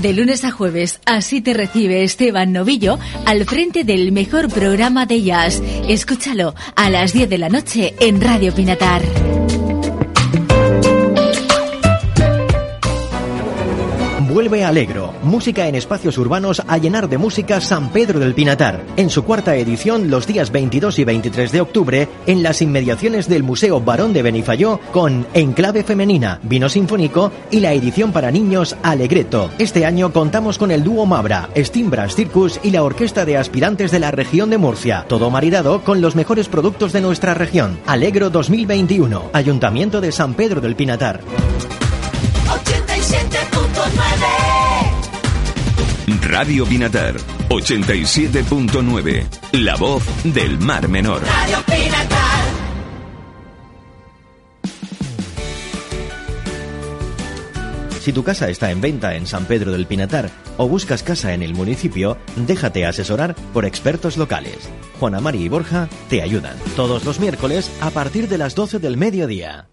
De lunes a jueves, así te recibe Esteban Novillo al frente del mejor programa de jazz. Escúchalo a las 10 de la noche en Radio Pinatar. Vuelve Alegro, música en espacios urbanos a llenar de música San Pedro del Pinatar, en su cuarta edición los días 22 y 23 de octubre en las inmediaciones del Museo Barón de Benifayó con Enclave Femenina, Vino Sinfónico y la edición para niños Alegreto. Este año contamos con el dúo Mabra, Steambras Circus y la orquesta de aspirantes de la región de Murcia, todo maridado con los mejores productos de nuestra región. Alegro 2021, Ayuntamiento de San Pedro del Pinatar. 87.9 Radio Pinatar 87.9 La voz del Mar Menor. Radio Pinatar. Si tu casa está en venta en San Pedro del Pinatar o buscas casa en el municipio, déjate asesorar por expertos locales. Juana Mari y Borja te ayudan todos los miércoles a partir de las 12 del mediodía.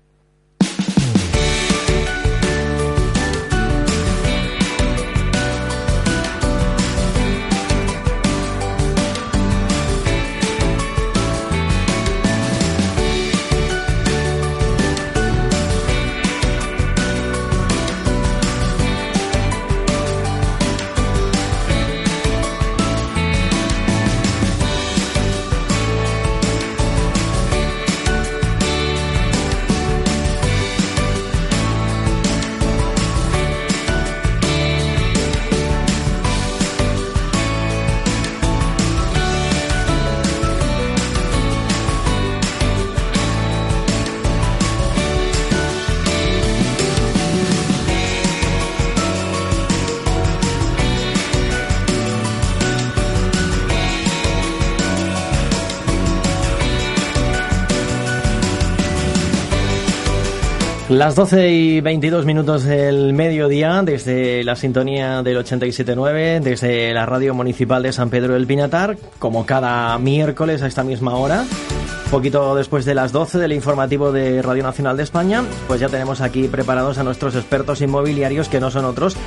Las 12 y 22 minutos del mediodía, desde la sintonía del 87.9, desde la radio municipal de San Pedro del Pinatar, como cada miércoles a esta misma hora, poquito después de las 12 del informativo de Radio Nacional de España, pues ya tenemos aquí preparados a nuestros expertos inmobiliarios, que no son otros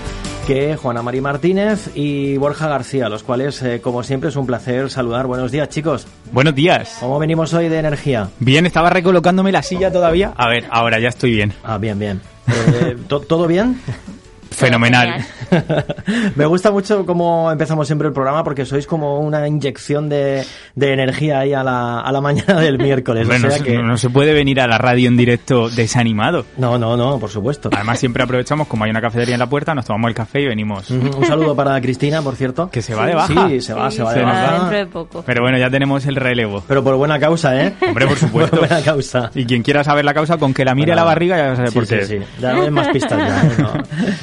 que Juana María Martínez y Borja García, los cuales, eh, como siempre, es un placer saludar. Buenos días, chicos. Buenos días. ¿Cómo venimos hoy de energía? Bien, estaba recolocándome la silla todavía. A ver, ahora ya estoy bien. Ah, bien, bien. Eh, ¿to- ¿Todo bien? Fenomenal. Me gusta mucho cómo empezamos siempre el programa porque sois como una inyección de, de energía ahí a la, a la mañana del miércoles. Hombre, o no, sea se- que... no se puede venir a la radio en directo desanimado. No, no, no, por supuesto. Además, siempre aprovechamos, como hay una cafetería en la puerta, nos tomamos el café y venimos. Ujú, Un saludo para Cristina, por cierto. Que se va de baja. Sí, se va, se va de Se nos baja. Dentro de poco. Pero bueno, ya tenemos el relevo. Pero por buena causa, ¿eh? Hombre, por supuesto. por buena causa. Y quien quiera saber la causa, con que la mire Bueno, a la barriga ya sabe sí, por sí, qué. sí. Ya no hay más pistas, ya, ¿eh? no,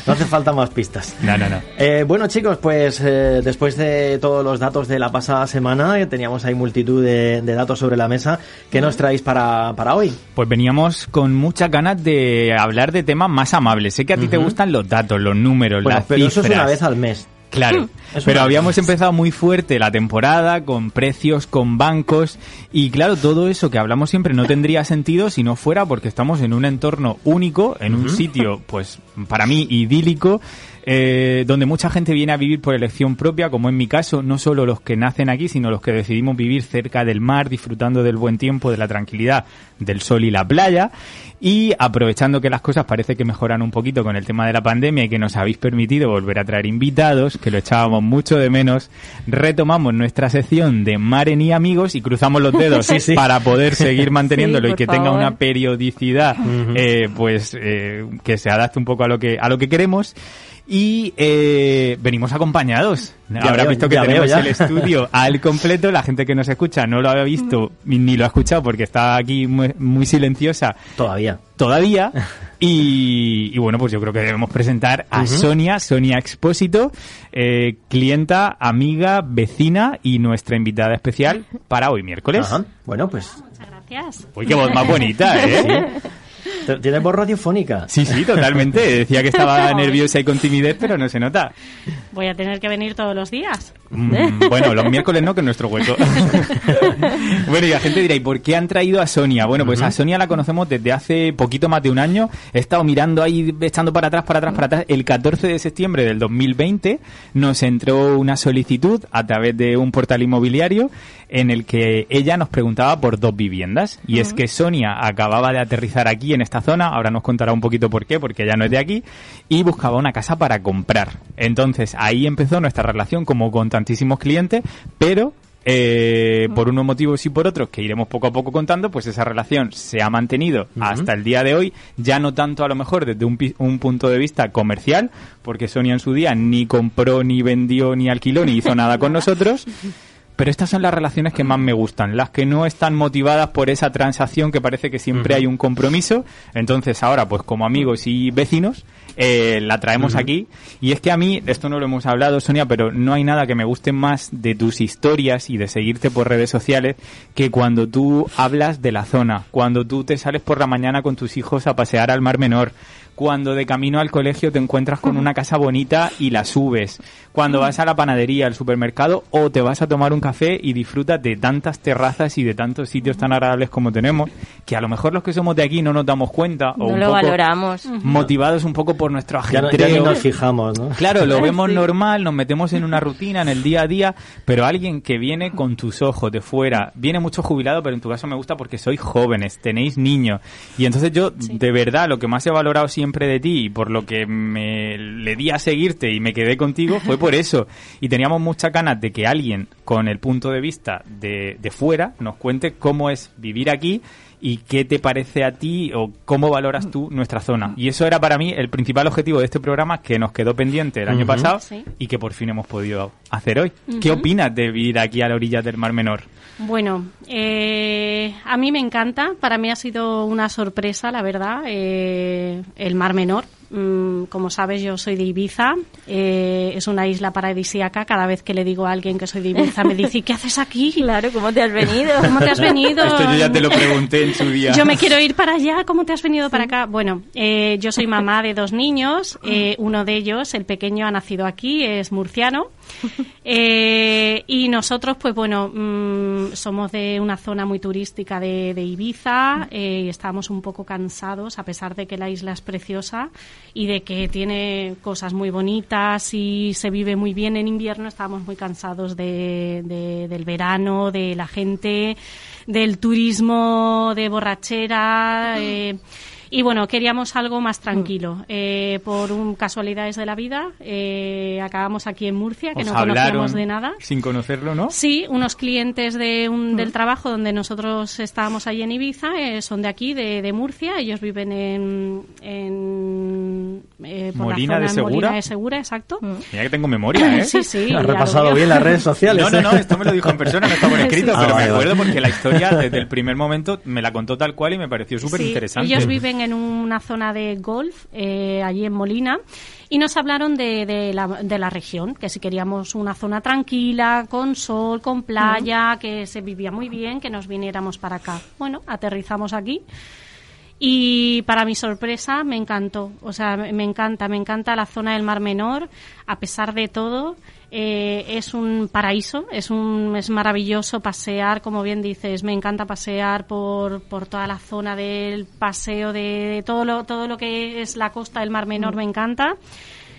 no hace falta más pistas. No, no, no. Eh, bueno chicos, pues eh, después de todos los datos de la pasada semana, eh, teníamos ahí multitud de, de datos sobre la mesa, ¿qué nos traéis para, para hoy? Pues veníamos con muchas ganas de hablar de temas más amables. Sé que a ti te gustan los datos, los números, Bueno, las pero eso es una vez al mes. Claro, pero habíamos empezado muy fuerte la temporada con precios, con bancos y claro, todo eso que hablamos siempre no tendría sentido si no fuera porque estamos en un entorno único, en un sitio, pues para mí idílico, eh, donde mucha gente viene a vivir por elección propia, como en mi caso, no solo los que nacen aquí, sino los que decidimos vivir cerca del mar, disfrutando del buen tiempo, de la tranquilidad, del sol y la playa. Y aprovechando que las cosas parece que mejoran un poquito con el tema de la pandemia y que nos habéis permitido volver a traer invitados, que lo echábamos mucho de menos, retomamos nuestra sección de Maren y Amigos y cruzamos los dedos Sí, sí. para poder seguir manteniéndolo Sí, y que tenga una periodicidad eh, pues eh, que se adapte un poco a lo que a lo que queremos y eh, venimos acompañados. Ya Habrá veo, visto que veo, tenemos el estudio al completo. La gente que nos escucha no lo había visto ni lo ha escuchado porque está aquí muy, muy silenciosa Todavía. todavía. Y, y bueno, pues yo creo que debemos presentar a. Sonia, Sonia Expósito, eh, clienta, amiga, vecina y nuestra invitada especial para hoy miércoles. Ajá. Bueno, pues Muchas gracias. Uy, qué voz más bonita, ¿eh? Tiene voz radiofónica. Sí, sí, totalmente. Decía que estaba nerviosa y con timidez, pero no se nota. Voy a tener que venir todos los días. Mm, bueno, los miércoles no, que es nuestro hueco. bueno, y la gente dirá, ¿y por qué han traído a Sonia? Bueno, pues a Sonia la conocemos desde hace poquito más de un año. He estado mirando ahí, echando para atrás, para atrás, para atrás. El 14 de septiembre del 2020 nos entró una solicitud a través de un portal inmobiliario en el que ella nos preguntaba por dos viviendas. Y es que Sonia acababa de aterrizar aquí en esta zona, ahora nos contará un poquito por qué, porque ella no es de aquí, y buscaba una casa para comprar. Entonces ahí empezó nuestra relación como con tantísimos clientes, pero eh, por unos motivos y por otros que iremos poco a poco contando, pues esa relación se ha mantenido hasta el día de hoy, ya no tanto a lo mejor desde un, un punto de vista comercial, porque Sonia en su día ni compró, ni vendió, ni alquiló, ni hizo nada con nosotros. Pero estas son las relaciones que más me gustan, las que no están motivadas por esa transacción que parece que siempre hay un compromiso. Entonces ahora, pues como amigos y vecinos, eh, la traemos aquí. Y es que a mí, esto no lo hemos hablado, Sonia, pero no hay nada que me guste más de tus historias y de seguirte por redes sociales que cuando tú hablas de la zona, cuando tú te sales por la mañana con tus hijos a pasear al Mar Menor, cuando de camino al colegio te encuentras con una casa bonita y la subes, cuando vas a la panadería, al supermercado o te vas a tomar un café y disfrutas de tantas terrazas y de tantos sitios tan agradables como tenemos, que a lo mejor los que somos de aquí no nos damos cuenta o No un lo poco valoramos. motivados un poco por nuestro Ya, ajetreo. ya ni nos fijamos, ¿no? Claro, lo vemos normal, nos metemos en una rutina, en el día a día, pero alguien que viene con tus ojos de fuera, viene mucho jubilado, pero en tu caso me gusta porque sois jóvenes, tenéis niños. Y entonces yo, de verdad, lo que más he valorado siempre de ti y por lo que me le di a seguirte y me quedé contigo fue por eso. Y teníamos muchas ganas de que alguien con el punto de vista de, de fuera nos cuente cómo es vivir aquí y qué te parece a ti o cómo valoras tú nuestra zona. Y eso era para mí el principal objetivo de este programa que nos quedó pendiente el año pasado Sí. y que por fin hemos podido hacer hoy. ¿Qué opinas de vivir aquí a la orilla del Mar Menor? Bueno, eh, a mí me encanta. Para mí ha sido una sorpresa, la verdad, eh, el Mar Menor. Mm, como sabes, yo soy de Ibiza. eh, es una isla paradisíaca. Cada vez que le digo a alguien que soy de Ibiza, me dice, "¿Y ¿qué haces aquí? Claro, ¿cómo te has venido? ¿Cómo te has venido? Esto yo ya te lo pregunté en su día. Yo me quiero ir para allá, ¿cómo te has venido para acá? Bueno, eh, yo soy mamá de dos niños, eh, uno de ellos, el pequeño, ha nacido aquí, es murciano. Eh, y nosotros, pues bueno, mm, somos de una zona muy turística de, de Ibiza eh, y estábamos un poco cansados, a pesar de que la isla es preciosa y de que tiene cosas muy bonitas y se vive muy bien en invierno, estábamos muy cansados de- del verano, de la gente, del turismo, de borrachera. eh, y bueno, queríamos algo más tranquilo. Eh, por un casualidades de la vida, eh, acabamos aquí en Murcia, que Os no conocíamos de nada. Sin conocerlo, ¿no? Sí, unos clientes de un, del trabajo donde nosotros estábamos allí en Ibiza eh, son de aquí, de, de Murcia. Ellos viven en, en eh, por Molina la de Segura. Molina de Segura, exacto. Mira que tengo memoria, ¿eh? Sí, sí. Has repasado bien las redes sociales. No, no, ¿eh? no, esto me lo dijo en persona, no está por escrito, Sí, pero me Ah, vale, acuerdo porque la historia desde el primer momento me la contó tal cual y me pareció súper Sí, interesante. ellos viven en una zona de golf, eh, allí en Molina, y nos hablaron de, de la, de la región, que si queríamos una zona tranquila, con sol, con playa, que se vivía muy bien, que nos viniéramos para acá. Bueno, aterrizamos aquí. Y para mi sorpresa me encantó, o sea, me encanta, me encanta la zona del Mar Menor, a pesar de todo, eh, es un paraíso, es un es maravilloso pasear, como bien dices, me encanta pasear por, por toda la zona del paseo de, de todo lo todo lo que es la costa del Mar Menor, me encanta.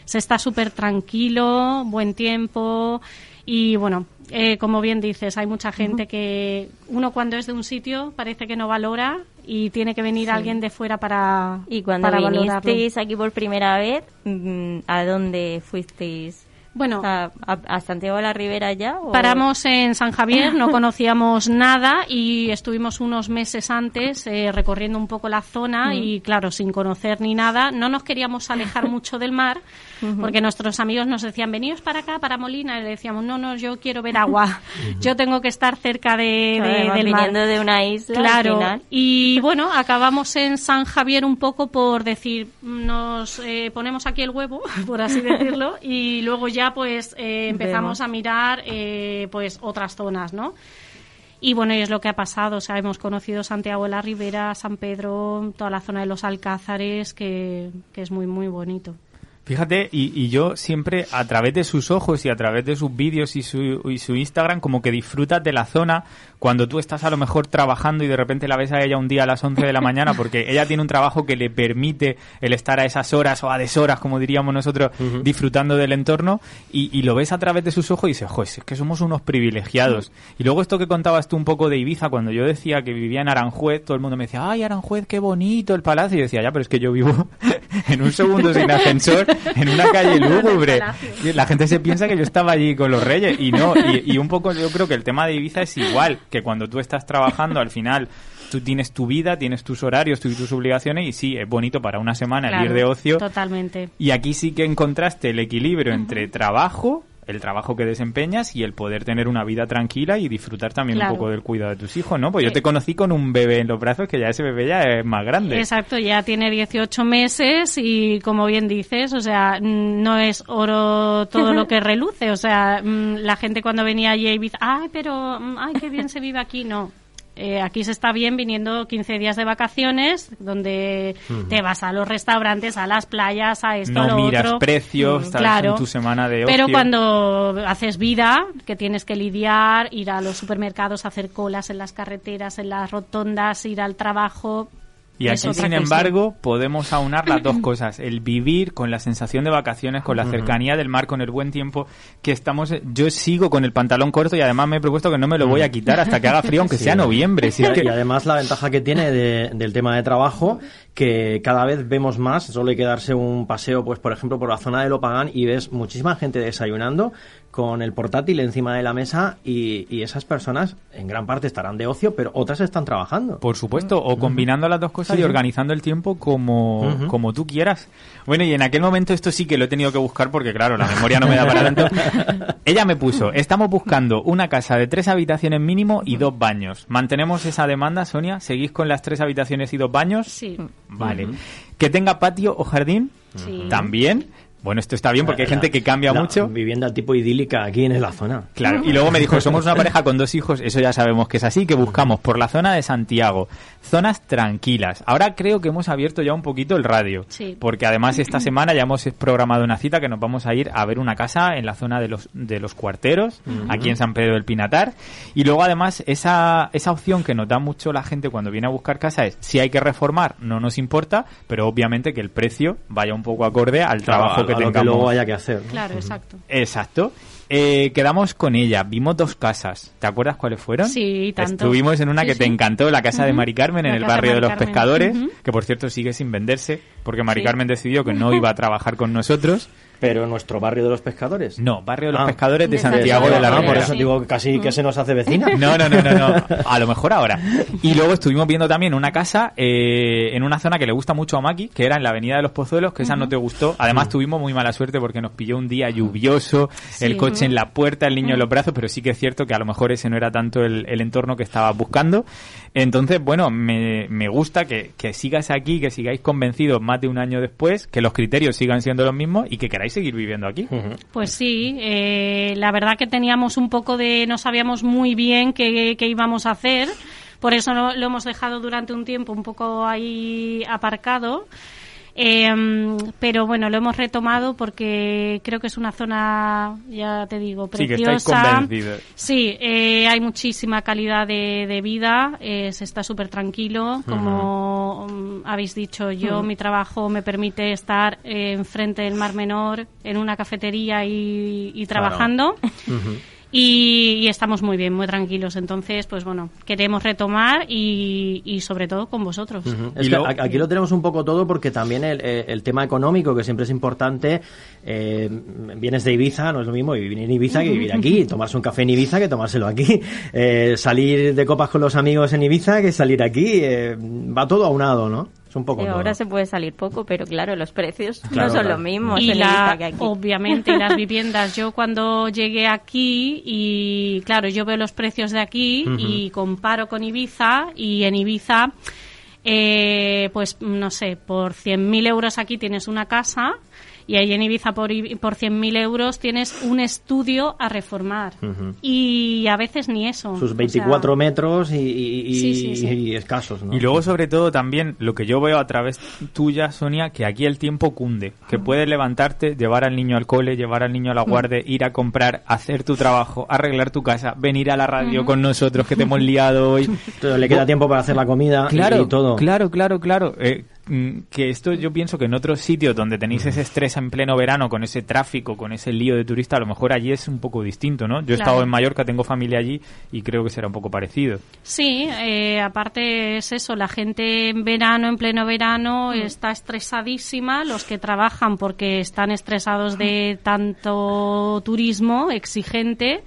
Se está súper tranquilo, buen tiempo. Y bueno, eh, como bien dices, hay mucha gente que uno cuando es de un sitio parece que no valora y tiene que venir alguien de fuera para, Y cuando para valorarlo. vinisteis aquí por primera vez, mm, ¿a dónde fuisteis? Bueno, ¿A, a- Santiago de la Ribera ya? o- Paramos en San Javier, no conocíamos nada y estuvimos unos meses antes eh, recorriendo un poco la zona y claro, sin conocer ni nada, no nos queríamos alejar mucho del mar porque nuestros amigos nos decían, veníos para acá, para Molina, y le decíamos, no, no, yo quiero ver agua, yo tengo que estar cerca de, de- mar. viniendo de una isla, al Claro, final. y bueno, acabamos en San Javier un poco por decir, nos eh, ponemos aquí el huevo, por así decirlo, y luego ya pues eh, empezamos Vemos. a mirar eh, pues otras zonas, ¿no? Y bueno, y es lo que ha pasado. O sea, hemos conocido Santiago de la Ribera, San Pedro, toda la zona de los Alcázares, que, que es muy, muy bonito. Fíjate, y, y, yo siempre a través de sus ojos y a través de sus vídeos y su, y su Instagram como que disfrutas de la zona cuando tú estás a lo mejor trabajando y de repente la ves a ella un día a las 11 de la mañana porque ella tiene un trabajo que le permite el estar a esas horas o a deshoras, como diríamos nosotros, uh -huh. disfrutando del entorno y, y, lo ves a través de sus ojos y dices, joder, es que somos unos privilegiados. Uh -huh. Y luego esto que contabas tú un poco de Ibiza, cuando yo decía que vivía en Aranjuez, todo el mundo me decía, ay, Aranjuez, qué bonito el palacio. Y yo decía, ya, pero es que yo vivo en un segundo sin ascensor en una calle lúgubre. La gente se piensa que yo estaba allí con los reyes y no. Y, y, un poco yo creo que el tema de Ibiza es igual, que cuando tú estás trabajando al final tú tienes tu vida, tienes tus horarios, tus, tus obligaciones y sí, es bonito para una semana claro, el ir de ocio. Totalmente. Y aquí sí que encontraste el equilibrio uh -huh. entre trabajo el trabajo que desempeñas y el poder tener una vida tranquila y disfrutar también claro. un poco del cuidado de tus hijos, ¿no? Pues yo te conocí con un bebé en los brazos que ya ese bebé ya es más grande. Exacto, ya tiene 18 meses y como bien dices, o sea, no es oro todo lo que reluce, o sea, la gente cuando venía allí a Ibiza, ay, pero, ay, qué bien se vive aquí, no. Eh, aquí se está bien viniendo 15 días de vacaciones, donde uh -huh. te vas a los restaurantes, a las playas, a esto, no a lo miras otro. precios, estás claro. en tu semana de ocio. Pero cuando haces vida, que tienes que lidiar, ir a los supermercados, hacer colas en las carreteras, en las rotondas, ir al trabajo, y aquí, sin embargo, podemos aunar las dos cosas. El vivir con la sensación de vacaciones, con la cercanía del mar, con el buen tiempo que estamos... Yo sigo con el pantalón corto y además me he propuesto que no me lo voy a quitar hasta que haga frío, aunque sí, sea noviembre. Si es que... Y además la ventaja que tiene de, del tema de trabajo, que cada vez vemos más, solo hay que darse un paseo, pues por ejemplo, por la zona de Lopagán y ves muchísima gente desayunando con el portátil encima de la mesa y, y, esas personas en gran parte estarán de ocio, pero otras están trabajando. Por supuesto, o combinando las dos cosas sí, y organizando el tiempo como, uh -huh. como tú quieras. Bueno, y en aquel momento esto sí que lo he tenido que buscar porque, claro, la memoria no me da para tanto. Ella me puso, estamos buscando una casa de tres habitaciones mínimo y dos baños. ¿Mantenemos esa demanda, Sonia? ¿Seguís con las tres habitaciones y dos baños? Sí. Vale. Uh -huh. ¿Que tenga patio o jardín? Sí. También. Bueno, esto está bien porque hay gente que cambia la mucho. Vivienda tipo idílica aquí en la zona. Claro, y luego me dijo, somos una pareja con dos hijos, eso ya sabemos que es así, que buscamos por la zona de Santiago, zonas tranquilas. Ahora creo que hemos abierto ya un poquito el radio, sí. porque además esta semana ya hemos programado una cita que nos vamos a ir a ver una casa en la zona de los, de los cuarteros, uh -huh. aquí en San Pedro del Pinatar. Y luego además esa, esa opción que nos da mucho la gente cuando viene a buscar casa es, si hay que reformar, no nos importa, pero obviamente que el precio vaya un poco acorde al trabajo claro, que a tengamos. Lo que luego haya que hacer. ¿no? Claro, exacto. Exacto. Eh, quedamos con ella, vimos dos casas. ¿Te acuerdas cuáles fueron? Sí, tanto. Estuvimos en una sí, que sí. te encantó, la casa uh -huh. de Mari Carmen, la en el barrio de, de, los Carmen. pescadores, uh -huh. que por cierto sigue sin venderse, porque Mari sí. Carmen decidió que no iba a trabajar con nosotros. Pero nuestro barrio de los pescadores. No, barrio de los ah. pescadores de, De Santiago de la no, Ribera. Por eso digo casi que se nos hace vecina. No, no, no, no, no. A lo mejor ahora. Y luego estuvimos viendo también una casa eh, en una zona que le gusta mucho a Maki, que era en la Avenida de los Pozuelos, que esa uh -huh. no te gustó. Además tuvimos muy mala suerte porque nos pilló un día lluvioso, Sí. el coche en la puerta, el niño en los brazos, pero sí que es cierto que a lo mejor ese no era tanto el, el entorno que estabas buscando. Entonces, bueno, me, me gusta que, que sigas aquí, que sigáis convencidos más de un año después, que los criterios sigan siendo los mismos y que queráis seguir viviendo aquí. Pues sí, eh, la verdad que teníamos un poco de, no sabíamos muy bien qué, qué íbamos a hacer, por eso lo, lo, hemos dejado durante un tiempo un poco ahí aparcado. Eh, pero bueno, lo hemos retomado porque creo que es una zona, ya te digo, preciosa. Sí, que sí eh, hay muchísima calidad de, de vida, eh, se está súper tranquilo. Como uh -huh. habéis dicho, yo, uh -huh. mi trabajo me permite estar enfrente del Mar Menor, en una cafetería y, y trabajando. Claro. Uh -huh. Y, y, estamos muy bien, muy tranquilos. Entonces, pues bueno, queremos retomar y, y sobre todo con vosotros. Uh -huh. es lo, aquí lo tenemos un poco todo porque también el, el tema económico, que siempre es importante, eh, vienes de Ibiza, no es lo mismo vivir en Ibiza que vivir aquí, tomarse un café en Ibiza que tomárselo aquí, eh, salir de copas con los amigos en Ibiza que salir aquí, eh, va todo aunado, ¿no? Un poco sí, ahora se puede salir poco, pero claro, los precios claro, no son claro. los mismos y en la, que aquí. Obviamente, y las viviendas. Yo cuando llegué aquí y claro, yo veo los precios de aquí uh -huh. y comparo con Ibiza y en Ibiza, eh, pues no sé, por 100.000 euros aquí tienes una casa Y ahí en Ibiza por, por 100.000 euros tienes un estudio a reformar. Y a veces ni eso. Sus O sea, 24 metros y, y- y- Sí, sí, sí. y escasos, ¿no? Y luego, sobre todo, también lo que yo veo a través tuya, Sonia, que aquí el tiempo cunde. Que puedes levantarte, llevar al niño al cole, llevar al niño a la guardia, ir a comprar, hacer tu trabajo, arreglar tu casa, venir a la radio con nosotros que te hemos liado hoy. Entonces, le queda tiempo para hacer la comida y- Claro, y, todo. claro, claro, claro. Eh, mm, que esto yo pienso que en otros sitios donde tenéis ese estrés en pleno verano, con ese tráfico, con ese lío de turista, a lo mejor allí es un poco distinto, ¿no? Yo he Claro. estado en Mallorca, tengo familia allí y creo que será un poco parecido. Sí, eh, aparte es eso, la gente en verano, en pleno verano, está estresadísima, los que trabajan porque están estresados de tanto turismo exigente.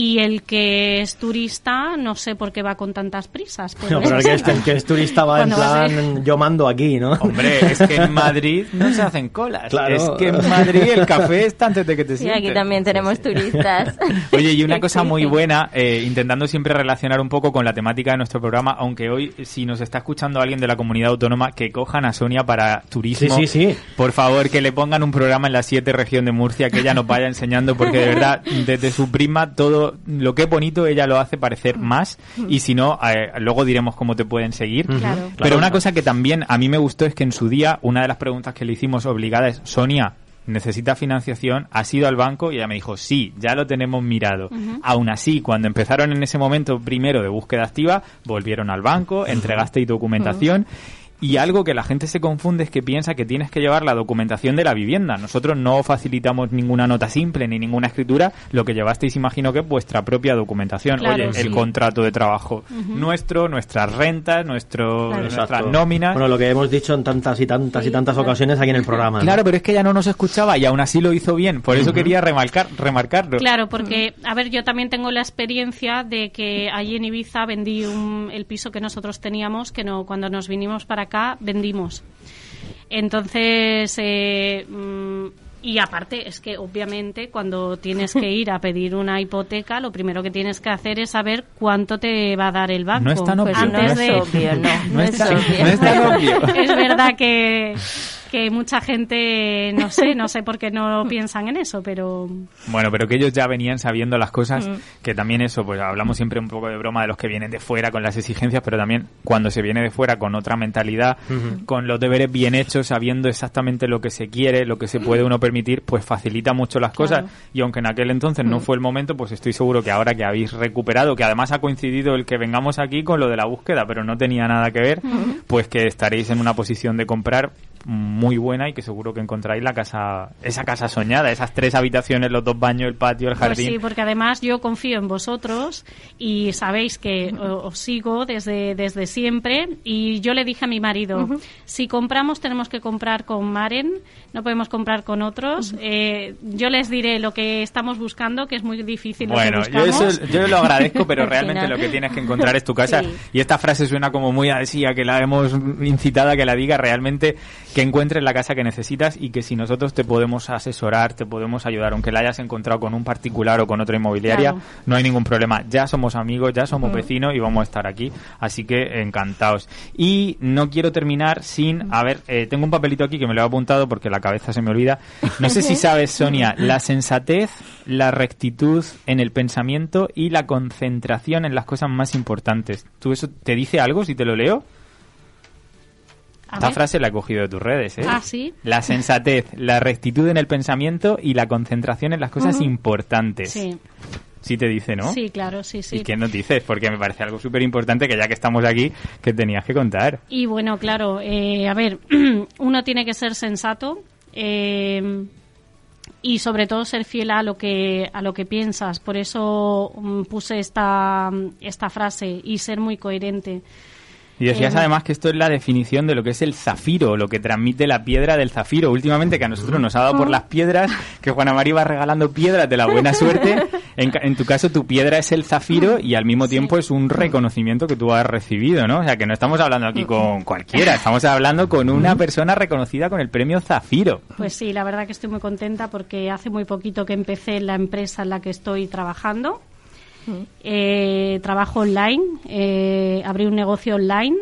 Y el que es turista, no sé por qué va con tantas prisas. No, pero el que, es, el que es turista va en va plan, yo mando aquí, ¿no? Hombre, es que en Madrid no se hacen colas. Claro. Es que en Madrid el café está antes de que te sientes. aquí también tenemos turistas. Oye, y una cosa muy buena, eh, intentando siempre relacionar un poco con la temática de nuestro programa, aunque hoy, si nos está escuchando alguien de la comunidad autónoma, que cojan a Sonia para turismo. Sí, sí, sí. Por favor, que le pongan un programa en la 7 región de Murcia, que ella nos vaya enseñando, porque de verdad, desde su prima, todo lo que es bonito, ella lo hace parecer más. Y si no, eh, luego diremos cómo te pueden seguir. Claro. Pero una cosa que también a mí me gustó es que en su día, una de las preguntas que le hicimos obligada es, Sonia, necesita financiación, has ido al banco y ella me dijo, sí, ya lo tenemos mirado. Aún así, cuando empezaron en ese momento primero de búsqueda activa, volvieron al banco, entregasteis documentación. Y algo que la gente se confunde es que piensa que tienes que llevar la documentación de la vivienda. Nosotros no facilitamos ninguna nota simple ni ninguna escritura. Lo que llevasteis, imagino que es vuestra propia documentación. Claro, Oye, sí. el contrato de trabajo nuestro, nuestras rentas, nuestro, Claro. nuestras Exacto. nóminas. Bueno, lo que hemos dicho en tantas y tantas y tantas ocasiones aquí en el programa. ¿no? Claro, pero es que ella no nos escuchaba y aún así lo hizo bien. Por eso quería remarcar, remarcarlo. Claro, porque, a ver, yo también tengo la experiencia de que allí en Ibiza vendí un- el piso que nosotros teníamos, que no, cuando nos vinimos para acá, vendimos. Entonces, eh, mm, y aparte, es que obviamente cuando tienes que ir a pedir una hipoteca, lo primero que tienes que hacer es saber cuánto te va a dar el banco. No es tan obvio. Ah, no es de, obvio, no. No No es es tan- obvio. no es tan obvio. es verdad que, que mucha gente, no sé, no sé por qué no piensan en eso, pero Bueno, pero que ellos ya venían sabiendo las cosas, que también eso, pues hablamos siempre un poco de broma de los que vienen de fuera con las exigencias, pero también cuando se viene de fuera con otra mentalidad, con los deberes bien hechos, sabiendo exactamente lo que se quiere, lo que se puede uno permitir, pues facilita mucho las cosas. Y aunque en aquel entonces no fue el momento, pues estoy seguro que ahora que habéis recuperado, que además ha coincidido el que vengamos aquí con lo de la búsqueda, pero no tenía nada que ver, pues que estaréis en una posición de comprar muy buena y que seguro que encontráis la casa, esa casa soñada, esas tres habitaciones, los dos baños, el patio, el Pues jardín. sí, porque además yo confío en vosotros y sabéis que os sigo desde, desde siempre. Y yo le dije a mi marido, si compramos tenemos que comprar con Maren, no podemos comprar con otros. Eh, yo les diré lo que estamos buscando, que es muy difícil Bueno, lo que yo, eso, yo lo agradezco, pero Al realmente final. lo que tienes que encontrar es tu casa. Sí. Y esta frase suena como muy a que la hemos incitado a que la diga realmente, que encuentres la casa que necesitas y que si nosotros te podemos asesorar, te podemos ayudar, aunque la hayas encontrado con un particular o con otra inmobiliaria, Claro. no hay ningún problema. Ya somos amigos, ya somos vecinos y vamos a estar aquí. Así que encantados. Y no quiero terminar sin, a ver, eh, tengo un papelito aquí que me lo he apuntado porque la cabeza se me olvida. No sé si sabes, Sonia, la sensatez, la rectitud en el pensamiento y la concentración en las cosas más importantes. ¿Tú eso te dice algo si te lo leo? A Esta ver. frase la he cogido de tus redes, ¿eh? Ah, ¿sí? La sensatez, la rectitud en el pensamiento y la concentración en las cosas importantes. Sí, Sí te dice, ¿no? sí, claro, sí, sí. ¿Y qué nos dices? Porque me parece algo súper importante que ya que estamos aquí, que tenías que contar. Y bueno, claro, eh, a ver, uno tiene que ser sensato eh, y sobre todo ser fiel a lo que a lo que piensas. Por eso mm, puse esta esta frase y ser muy coherente. Y decías Eh, además que esto es la definición de lo que es el zafiro, lo que transmite la piedra del zafiro. Últimamente que a nosotros nos ha dado por las piedras, que Juana María va regalando piedras de la buena suerte. En, tu caso tu piedra es el zafiro y al mismo tiempo es un reconocimiento que tú has recibido, ¿no? O sea que no estamos hablando aquí con cualquiera, estamos hablando con una persona reconocida con el premio zafiro. Pues sí, la verdad que estoy muy contenta porque hace muy poquito que empecé la empresa en la que estoy trabajando. Eh, trabajo online, eh, abrí un negocio online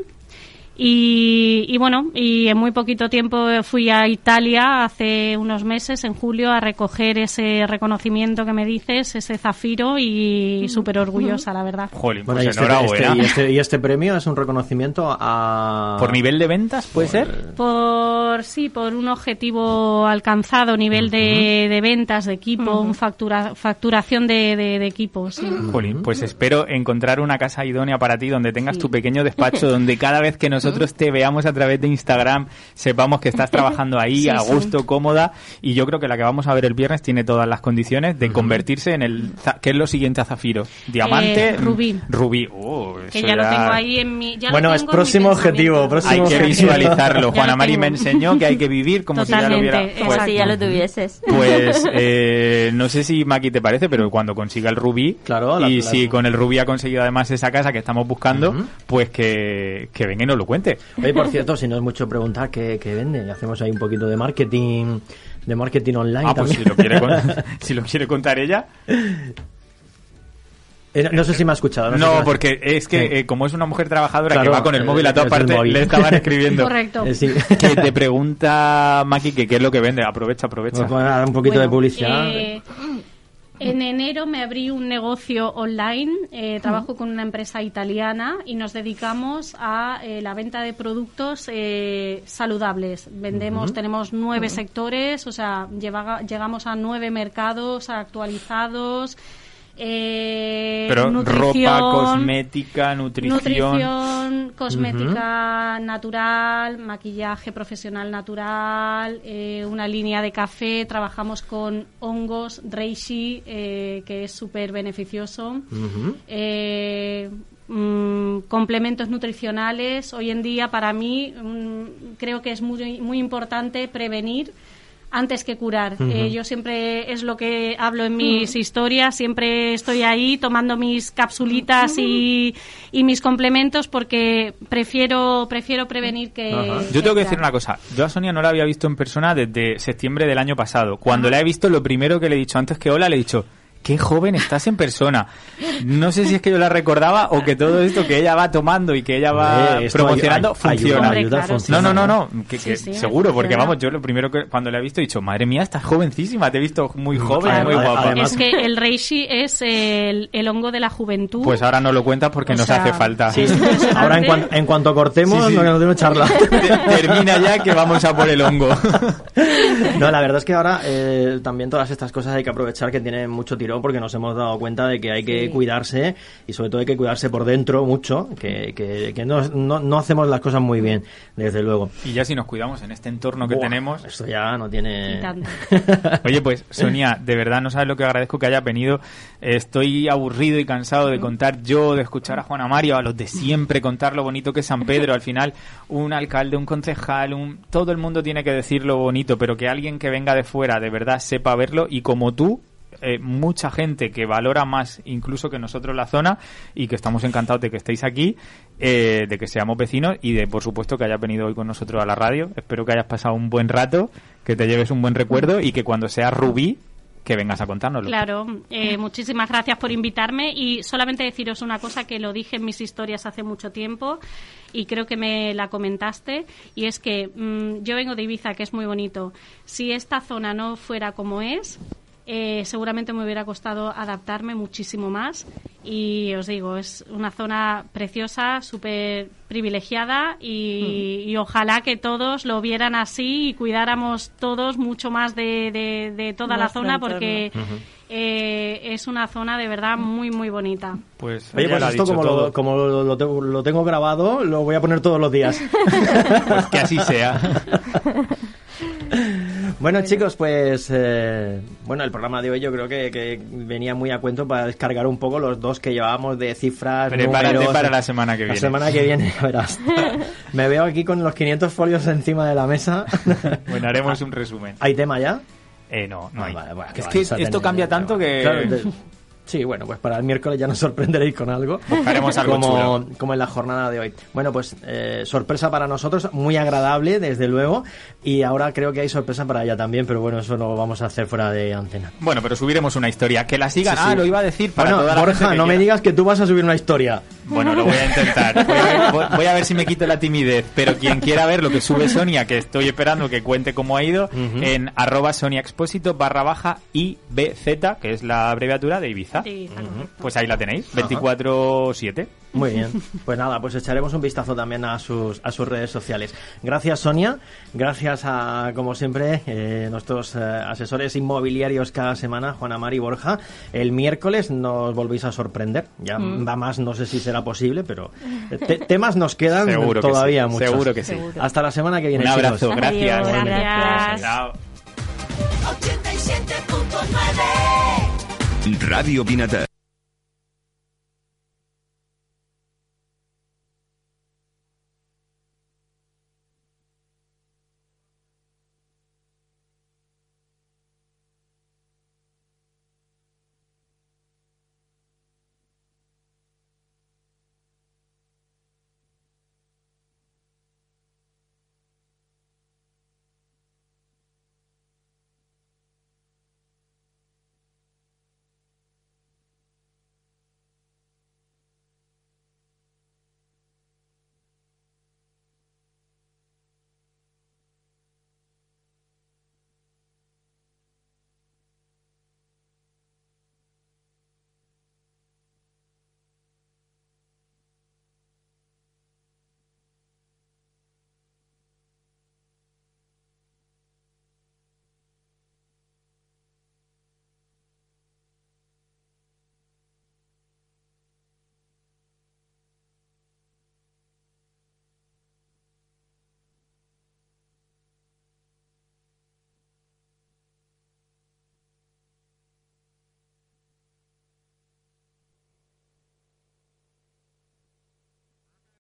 Y, y bueno, y en muy poquito tiempo fui a Italia hace unos meses, en julio, a recoger ese reconocimiento que me dices, ese zafiro, y súper orgullosa, la verdad. Jolín, Bueno, pues y este, este- y, este, y este premio es un reconocimiento a... ¿Por nivel de ventas puede ser? Por sí, por un objetivo alcanzado, nivel de, de ventas de equipo, un factura, facturación de, de, de equipos. sí. Jolín, pues espero encontrar una casa idónea para ti donde tengas tu pequeño despacho, donde cada vez que nosotros te veamos a través de Instagram sepamos que estás trabajando ahí Sí, a sí. gusto, cómoda y yo creo que la que vamos a ver el viernes tiene todas las condiciones de convertirse en el za- ¿qué es lo siguiente a Zafiro? Diamante, Eh, rubí. Rubí. Oh, Que eso ya lo tengo ahí en mi. ya lo Bueno, es tengo próximo objetivo, próximo Hay que visualizarlo. Juana Mari me enseñó que hay que vivir como si ya lo hubiera. exacto. Como Pues- si ya lo tuvieses. Pues eh, no sé si Maki te parece, pero cuando consiga el rubí Claro, la- y la- si con el rubí ha conseguido además esa casa que estamos buscando, pues que, que venga y nos lo cuente. Oye, por cierto, si no es mucho preguntar qué, qué vende, hacemos ahí un poquito de marketing, de marketing online Ah, pues si lo quiere, con- si lo quiere contar ella. Eh, no- sé si me ha escuchado. sé si me No, porque es que Sí. eh, como es una mujer trabajadora Claro, que va con el eh, móvil a todas partes, le estaban escribiendo. Correcto. Eh, sí. Que te pregunta Maki que qué es lo que vende. Aprovecha, aprovecha. Pues voy a dar un poquito de Bueno, publicidad. En enero me abrí un negocio online, eh, trabajo con una empresa italiana y nos dedicamos a eh, la venta de productos eh, saludables. Vendemos, tenemos nueve sectores, o sea, lleva- llegamos a nueve mercados actualizados. Eh, Pero ropa, cosmética, nutrición. Nutrición, cosmética natural, maquillaje profesional natural, eh, una línea de café. Trabajamos con hongos, reishi, eh, que es súper beneficioso. Mm, complementos nutricionales. Hoy en día, para mí, mm, creo que es muy, muy importante prevenir antes que curar. Eh, yo siempre es lo que hablo en mis historias, siempre estoy ahí tomando mis capsulitas y, y mis complementos porque prefiero prefiero prevenir que Yo tengo que decir una cosa. Yo a Sonia no la había visto en persona desde septiembre del año pasado. Cuando la he visto, lo primero que le he dicho antes que hola, le he dicho, qué joven estás en persona. No sé si es que yo la recordaba o que todo esto que ella va tomando y que ella va esto promocionando ay- ay- funciona. Ayuda, ayuda. No, no, no, no, que, Sí, que sí, seguro, porque funciona. vamos, yo lo primero que cuando la he visto he dicho, madre mía, estás jovencísima, te he visto muy joven, Claro, muy guapa. además- Es que el reishi es el, el hongo de la juventud. Pues ahora no lo cuentas porque O nos sea, hace falta. Sí, ahora en, cuan- en cuanto cortemos, Sí, sí. no nos demos charla. Termina ya que vamos a por el hongo. No, la verdad es que ahora eh, también todas estas cosas hay que aprovechar que tienen mucho tirón porque nos hemos dado cuenta de que hay que Sí. cuidarse y sobre todo hay que cuidarse por dentro mucho, que, que, que no, no, no hacemos las cosas muy bien, desde luego. Y ya si nos cuidamos en este entorno que Buah, tenemos, Esto ya no tiene... Oye, pues Sonia, de verdad no sabes lo que agradezco que haya venido. Estoy aburrido y cansado de contar yo, de escuchar a Juana Mario, a los de siempre, contar lo bonito que es San Pedro. Al final, un alcalde, un concejal, un... todo el mundo tiene que decir lo bonito, pero que alguien que venga de fuera de verdad sepa verlo y como tú, eh, mucha gente que valora más incluso que nosotros la zona y que estamos encantados de que estéis aquí, eh, de que seamos vecinos y de, por supuesto, que hayas venido hoy con nosotros a la radio. Espero que hayas pasado un buen rato, que te lleves un buen recuerdo y que cuando seas Rubí, que vengas a contárnoslo. Claro, eh, muchísimas gracias por invitarme y solamente deciros una cosa que lo dije en mis historias hace mucho tiempo y creo que me la comentaste y es que mm, yo vengo de Ibiza, que es muy bonito. Si esta zona no fuera como es, eh, seguramente me hubiera costado adaptarme muchísimo más y os digo, es una zona preciosa, súper privilegiada y, y ojalá que todos lo vieran así y cuidáramos todos mucho más de, de- de toda la Nuestro zona entorno. porque eh, es una zona de verdad muy, muy bonita. Pues, Oye, pues esto como, lo, como lo, lo tengo, lo tengo grabado, lo voy a poner todos los días. Pues que así sea. Bueno, chicos, pues eh, bueno, el programa de hoy yo creo que, que venía muy a cuento para descargar un poco los dos que llevábamos de cifras. Prepárate números. para la semana que La viene. semana que viene, ya verás. Me veo aquí con los 500 folios encima de la mesa. Bueno, haremos un resumen. ¿Hay tema ya? Eh, no, no Ah, hay. vale, bueno, es que esto cambia tanto que... Claro, Sí, bueno, pues para el miércoles ya nos sorprenderéis con algo. Buscaremos algo como, chulo. como en la jornada de hoy. Bueno, pues eh, sorpresa para nosotros, muy agradable, desde luego. Y ahora creo que hay sorpresa para ella también, pero bueno, eso lo vamos a hacer fuera de antena. Bueno, pero subiremos una historia. Que la sigan. Sí, sí. Ah, lo iba a decir para bueno, toda la Borja, gente no me quiera. digas que tú vas a subir una historia. Bueno, lo voy a intentar. Voy a, ver, voy- voy a ver si me quito la timidez. Pero quien quiera ver lo que sube Sonia, que estoy esperando que cuente cómo ha ido, en arroba Sonia Expósito barra baja IBZ, que es la abreviatura de Ibiza. Sí. Pues ahí la tenéis, 24-7. Muy bien. Pues nada, pues echaremos un vistazo también a sus, a sus redes sociales. Gracias, Sonia. Gracias a, como siempre, eh, nuestros eh, asesores inmobiliarios cada semana, Juana Mari Borja. El miércoles nos volvéis a sorprender. Ya va más, no sé si será posible, pero eh, te- temas nos quedan Seguro que todavía sí, muchos. seguro que sí. Hasta la semana que viene. Un chicos. abrazo, gracias. Adiós, gracias. Chao. 87.9 Radio Pinatar.